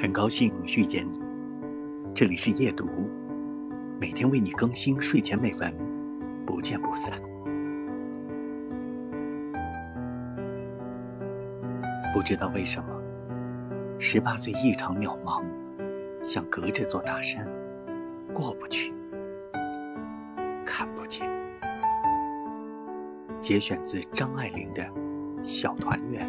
很高兴遇见你，这里是夜读，每天为你更新睡前美文，不见不散。不知道为什么，十八岁异常渺茫，像隔着座大山，过不去，看不见。节选自张爱玲的《小团圆》。